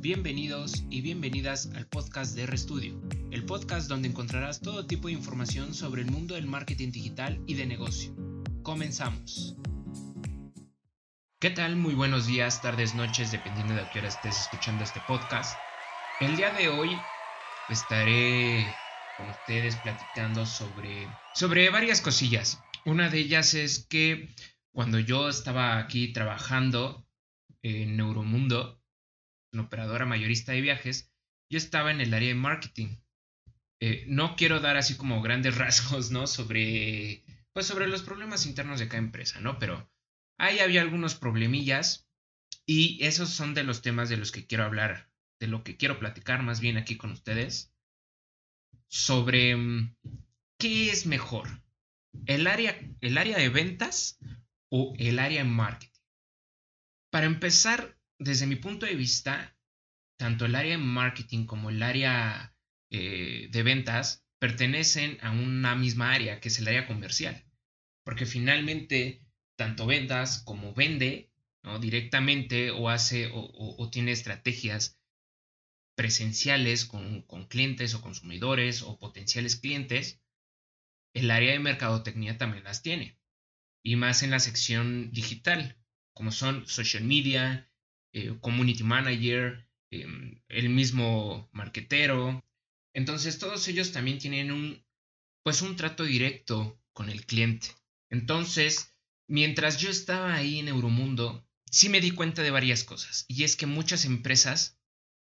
Bienvenidos y bienvenidas al podcast de ReStudio, el podcast donde encontrarás todo tipo de información sobre el mundo del marketing digital y de negocio. Comenzamos. ¿Qué tal? Muy buenos días, tardes, noches, dependiendo de a qué hora estés escuchando este podcast. El día de hoy estaré con ustedes platicando sobre, sobre varias cosillas. Una de ellas es que cuando yo estaba aquí trabajando en Neuromundo, operadora mayorista de viajes, yo estaba en el área de marketing. Eh, no quiero dar así como grandes rasgos, ¿no? Sobre, pues sobre los problemas internos de cada empresa, ¿no? Pero ahí había algunos problemillas y esos son de los temas de los que quiero hablar, de lo que quiero platicar más bien aquí con ustedes, sobre mm, qué es mejor, el área, el área de ventas o el área de marketing. Para empezar, desde mi punto de vista, tanto el área de marketing como el área eh, de ventas pertenecen a una misma área, que es el área comercial. Porque finalmente, tanto ventas como vende directamente o hace o, tiene estrategias presenciales con, con, clientes o consumidores o potenciales clientes, el área de mercadotecnia también las tiene. Y más en la sección digital, como son social media, eh, community manager, em, el mismo marketero. Entonces todos ellos también tienen un, pues un trato directo con el cliente. Entonces, mientras yo estaba ahí en Euromundo, sí me di cuenta de varias cosas. Y es que muchas empresas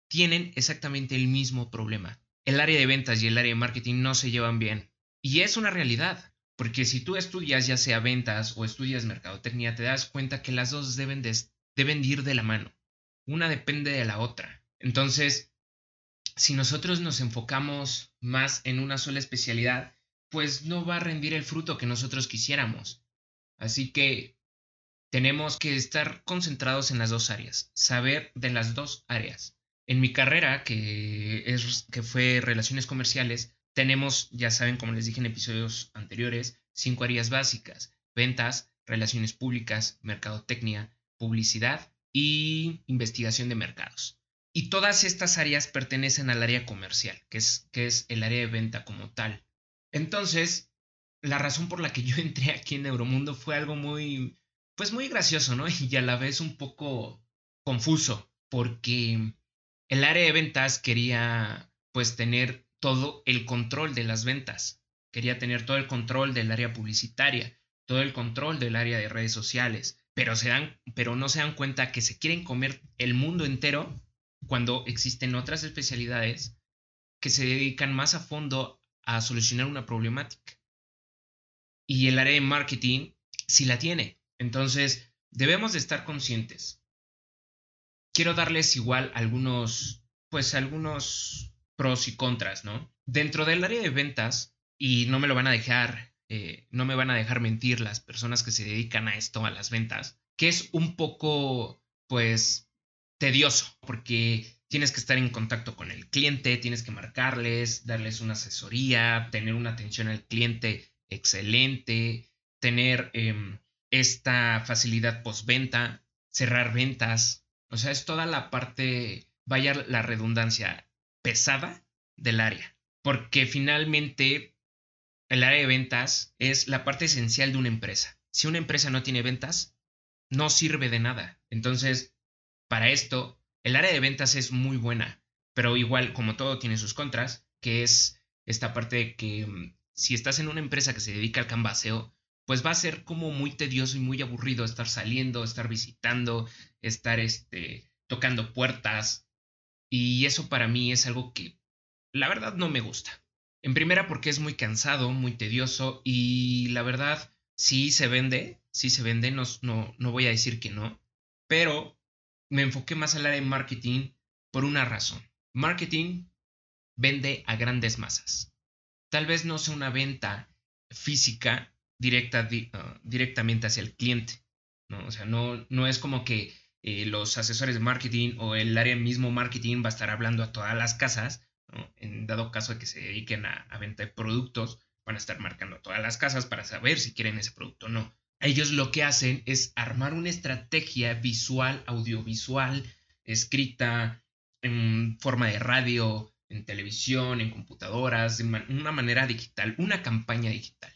tienen exactamente el mismo problema. El área de ventas y el área de marketing no se llevan bien. Y es una realidad. Porque si tú estudias ya sea ventas o estudias mercadotecnia, te das cuenta que las dos deben, deben ir de la mano. Una depende de la otra. Entonces, si nosotros nos enfocamos más en una sola especialidad, pues no va a rendir el fruto que nosotros quisiéramos. Así que tenemos que estar concentrados en las dos áreas, saber de las dos áreas. En mi carrera, que, es, que fue relaciones comerciales, tenemos, ya saben, como les dije en episodios anteriores, cinco áreas básicas, ventas, relaciones públicas, mercadotecnia, publicidad y investigación de mercados. Y todas estas áreas pertenecen al área comercial, que es, que es el área de venta como tal. Entonces, la razón por la que yo entré aquí en Euromundo fue algo muy, pues muy gracioso, ¿no? Y a la vez un poco confuso, porque el área de ventas quería, pues, tener todo el control de las ventas. Quería tener todo el control del área publicitaria, todo el control del área de redes sociales, pero, se dan, pero no se dan cuenta que se quieren comer el mundo entero cuando existen otras especialidades que se dedican más a fondo a solucionar una problemática. Y el área de marketing sí la tiene. Entonces, debemos de estar conscientes. Quiero darles igual algunos, pues algunos pros y contras, ¿no? Dentro del área de ventas, y no me lo van a dejar, eh, no me van a dejar mentir las personas que se dedican a esto, a las ventas, que es un poco, pues, tedioso, porque tienes que estar en contacto con el cliente, tienes que marcarles, darles una asesoría, tener una atención al cliente excelente, tener em, esta facilidad postventa, cerrar ventas, o sea, es toda la parte, vaya la redundancia, pesada del área, porque finalmente el área de ventas es la parte esencial de una empresa. Si una empresa no tiene ventas, no sirve de nada. Entonces, para esto, el área de ventas es muy buena, pero igual, como todo, tiene sus contras, que es esta parte de que mm, si estás en una empresa que se dedica al canvaseo, pues va a ser como muy tedioso y muy aburrido estar saliendo, estar visitando, estar este, tocando puertas, y eso para mí es algo que la verdad no me gusta. En primera porque es muy cansado, muy tedioso y la verdad sí se vende, sí se vende, no, no, no voy a decir que no, pero me enfoqué más al área de marketing por una razón. Marketing vende a grandes masas. Tal vez no sea una venta física directa, ah, directamente hacia el cliente. ¿no? O sea, no, no es como que eh, los asesores de marketing o el área mismo marketing va a estar hablando a todas las casas, en dado caso de que se dediquen a, venta de productos, van a estar marcando a todas las casas para saber si quieren ese producto o no. Ellos lo que hacen es armar una estrategia visual, audiovisual, escrita, en forma de radio, en televisión, en computadoras, de una manera digital, una campaña digital.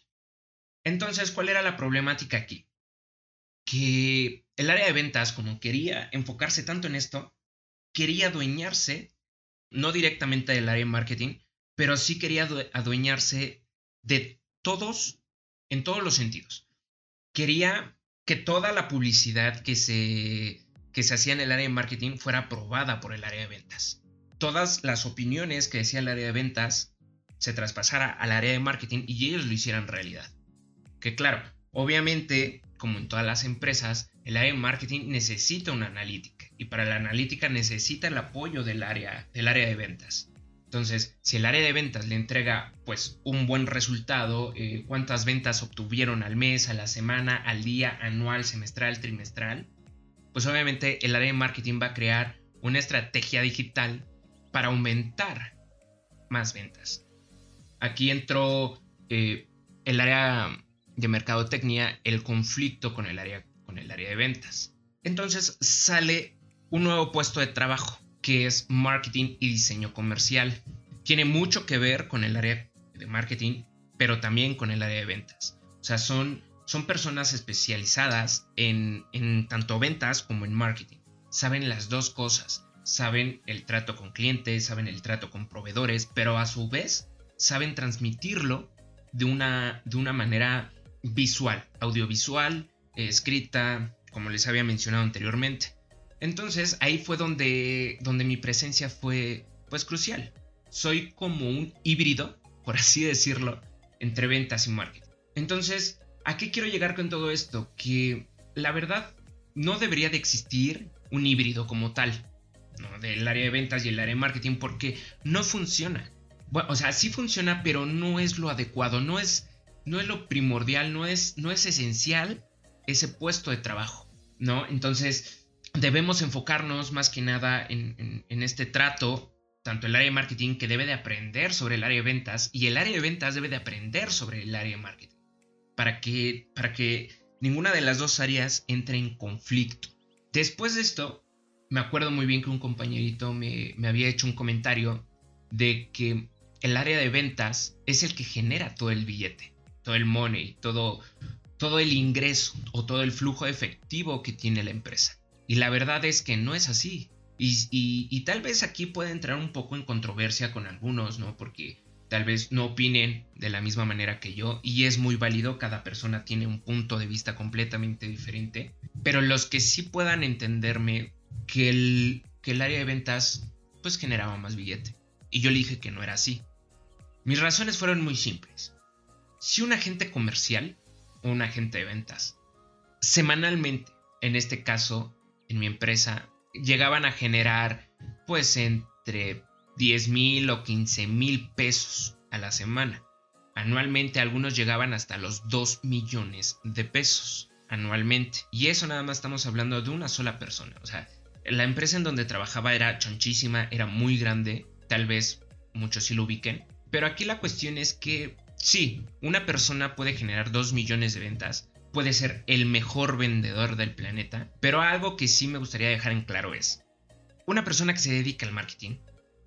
Entonces, ¿cuál era la problemática aquí? Que el área de ventas, como quería enfocarse tanto en esto, quería adueñarse, no directamente del área de marketing, pero sí quería adueñarse de todos, en todos los sentidos. Quería que toda la publicidad que se, que se hacía en el área de marketing fuera aprobada por el área de ventas. Todas las opiniones que decía el área de ventas se traspasara al área de marketing y ellos lo hicieran realidad. Que claro, obviamente, como en todas las empresas, el área de marketing necesita una analítica y para la analítica necesita el apoyo del área, del área de ventas. Entonces, si el área de ventas le entrega pues un buen resultado, eh, cuántas ventas obtuvieron al mes, a la semana, al día, anual, semestral, trimestral, pues obviamente el área de marketing va a crear una estrategia digital para aumentar más ventas. Aquí entró eh, el área de mercadotecnia, el conflicto con el área, con el área de ventas. Entonces sale un nuevo puesto de trabajo que es marketing y diseño comercial. Tiene mucho que ver con el área de marketing, pero también con el área de ventas. O sea, son, son personas especializadas en, en tanto ventas como en marketing. Saben las dos cosas. Saben el trato con clientes, saben el trato con proveedores, pero a su vez saben transmitirlo de una, de una manera visual, audiovisual, escrita, como les había mencionado anteriormente. Entonces ahí fue donde, donde mi presencia fue pues crucial. Soy como un híbrido, por así decirlo, entre ventas y marketing. Entonces, ¿a qué quiero llegar con todo esto? Que la verdad no debería de existir un híbrido como tal, ¿no? del área de ventas y el área de marketing, porque no funciona. O sea, sí funciona, pero no es lo adecuado, no es, no es lo primordial, no es, no es esencial ese puesto de trabajo, ¿no? Entonces, debemos enfocarnos más que nada en, este trato, tanto el área de marketing que debe de aprender sobre el área de ventas y el área de ventas debe de aprender sobre el área de marketing, para que, para que ninguna de las dos áreas entre en conflicto. Después de esto, me acuerdo muy bien que un compañerito me, me había hecho un comentario de que el área de ventas es el que genera todo el billete, todo el money, todo, todo el ingreso o todo el flujo efectivo que tiene la empresa. Y la verdad es que no es así. Y, tal vez aquí puede entrar un poco en controversia con algunos, ¿no? Porque tal vez no opinen de la misma manera que yo y es muy válido, cada persona tiene un punto de vista completamente diferente, pero los que sí puedan entenderme que el, que el área de ventas pues generaba más billete. Y yo le dije que no era así. Mis razones fueron muy simples. Si un agente comercial o un agente de ventas semanalmente, en este caso en mi empresa llegaban a generar pues entre 10 mil o 15 mil pesos a la semana. Anualmente algunos llegaban hasta los 2 millones de pesos anualmente. Y eso nada más estamos hablando de una sola persona. O sea, la empresa en donde trabajaba era chonchísima, era muy grande, tal vez muchos sí lo ubiquen. Pero aquí la cuestión es que sí, una persona puede generar 2 millones de ventas, puede ser el mejor vendedor del planeta, pero algo que sí me gustaría dejar en claro es, una persona que se dedica al marketing,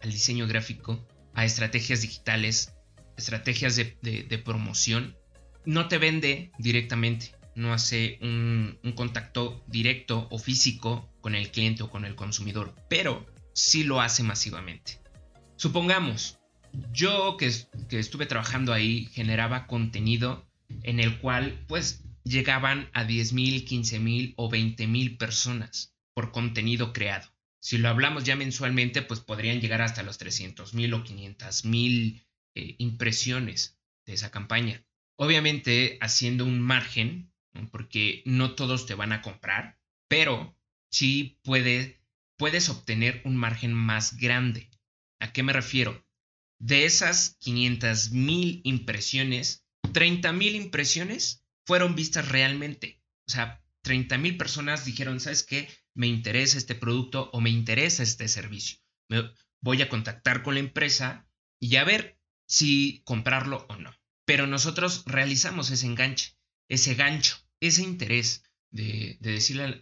al diseño gráfico, a estrategias digitales, estrategias de, promoción, no te vende directamente, no hace un, contacto directo o físico con el cliente o con el consumidor, pero sí lo hace masivamente. Supongamos, yo que, que estuve trabajando ahí generaba contenido en el cual pues llegaban a 10.000, 15.000 o 20.000 personas por contenido creado. Si lo hablamos ya mensualmente, pues podrían llegar hasta los 300.000 o 500.000 eh, impresiones de esa campaña. Obviamente haciendo un margen, porque no todos te van a comprar, pero sí puede, puedes obtener un margen más grande. ¿A qué me refiero? De esas 500.000 impresiones, 30.000 impresiones fueron vistas realmente. O sea, 30 mil personas dijeron, ¿sabes qué? Me interesa este producto o me interesa este servicio. Me voy a contactar con la empresa y a ver si comprarlo o no. Pero nosotros realizamos ese enganche, ese gancho, ese interés de, decirle al,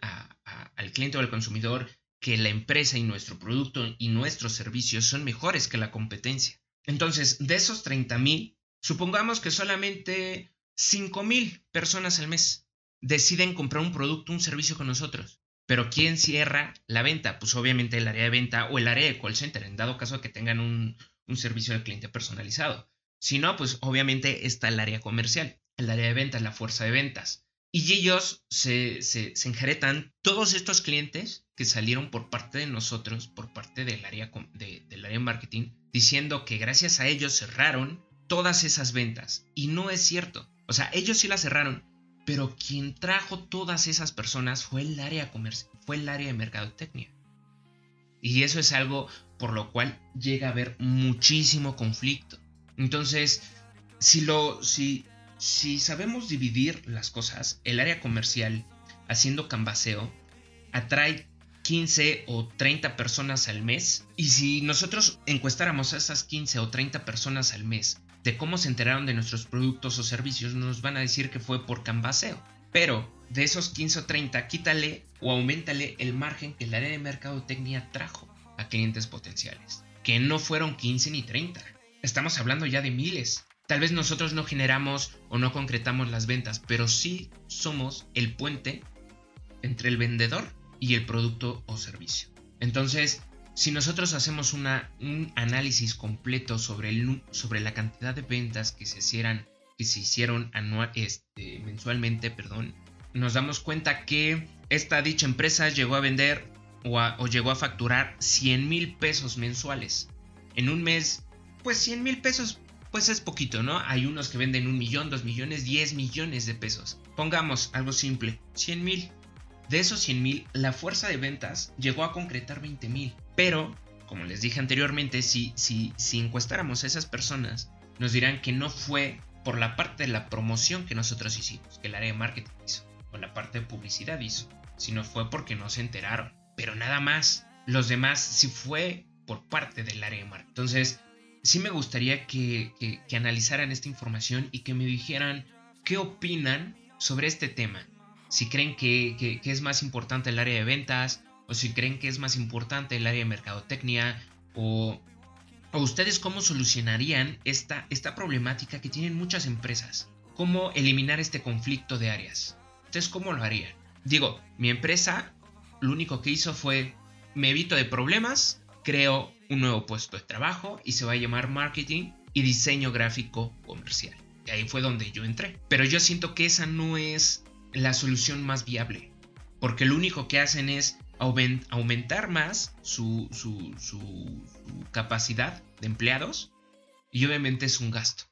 al cliente o al consumidor que la empresa y nuestro producto y nuestros servicios son mejores que la competencia. Entonces, de esos 30 mil, supongamos que solamente 5 mil personas al mes deciden comprar un producto, un servicio con nosotros. Pero ¿quién cierra la venta? Pues obviamente el área de venta o el área de call center, en dado caso que tengan un, un servicio de cliente personalizado. Si no, pues obviamente está el área comercial, el área de ventas, la fuerza de ventas. Y ellos se, se, enjeretan todos estos clientes que salieron por parte de nosotros, por parte del área, de, del área de marketing, diciendo que gracias a ellos cerraron todas esas ventas. Y no es cierto. O sea, ellos sí las cerraron, pero quien trajo todas esas personas fue el área comercial, fue el área de mercadotecnia. Y eso es algo por lo cual llega a haber muchísimo conflicto. Entonces, si lo si si sabemos dividir las cosas, el área comercial haciendo cambaseo atrae 15 o 30 personas al mes y si nosotros encuestáramos a esas 15 o 30 personas al mes de cómo se enteraron de nuestros productos o servicios, nos van a decir que fue por cambaseo. Pero de esos 15 o 30, quítale o aumentale el margen que el área de mercadotecnia trajo a clientes potenciales, que no fueron 15 ni 30. Estamos hablando ya de miles. Tal vez nosotros no generamos o no concretamos las ventas, pero sí somos el puente entre el vendedor y el producto o servicio. Entonces, si nosotros hacemos un análisis completo sobre, el, sobre la cantidad de ventas que se hicieran, que se hicieron anual, este, mensualmente, perdón, nos damos cuenta que esta dicha empresa llegó a vender o, o llegó a facturar 100 mil pesos mensuales. En un mes, pues 100 mil pesos, pues es poquito, ¿no? Hay unos que venden un millón, dos millones, 10 millones de pesos. Pongamos algo simple, 100 mil. De esos 100 mil, la fuerza de ventas llegó a concretar 20 mil. Pero, como les dije anteriormente, si, si, si encuestáramos a esas personas, nos dirán que no fue por la parte de la promoción que nosotros hicimos, que el área de marketing hizo, o la parte de publicidad hizo, sino fue porque no se enteraron. Pero nada más, los demás sí fue por parte del área de marketing. Entonces, sí me gustaría que, que analizaran esta información y que me dijeran qué opinan sobre este tema si creen que, es más importante el área de ventas, o si creen que es más importante el área de mercadotecnia, o, o ustedes cómo solucionarían esta, esta problemática que tienen muchas empresas. ¿Cómo eliminar este conflicto de áreas? Ustedes cómo lo harían. Digo, mi empresa lo único que hizo fue, me evito de problemas, creo un nuevo puesto de trabajo y se va a llamar marketing y diseño gráfico comercial. Y ahí fue donde yo entré. Pero yo siento que esa no es la solución más viable. Porque lo único que hacen es aumentar más su, capacidad de empleados y obviamente es un gasto.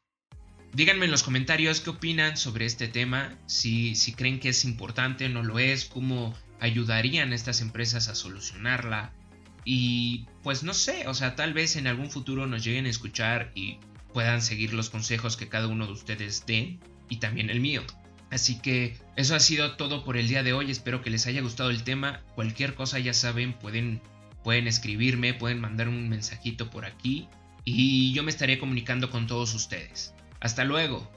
Díganme en los comentarios qué opinan sobre este tema, si, si creen que es importante no lo es, cómo ayudarían estas empresas a solucionarla. Y pues no sé, o sea, tal vez en algún futuro nos lleguen a escuchar y puedan seguir los consejos que cada uno de ustedes dé y también el mío. Así que eso ha sido todo por el día de hoy. Espero que les haya gustado el tema. Cualquier cosa ya saben, pueden, pueden escribirme, pueden mandar un mensajito por aquí y yo me estaré comunicando con todos ustedes. Hasta luego.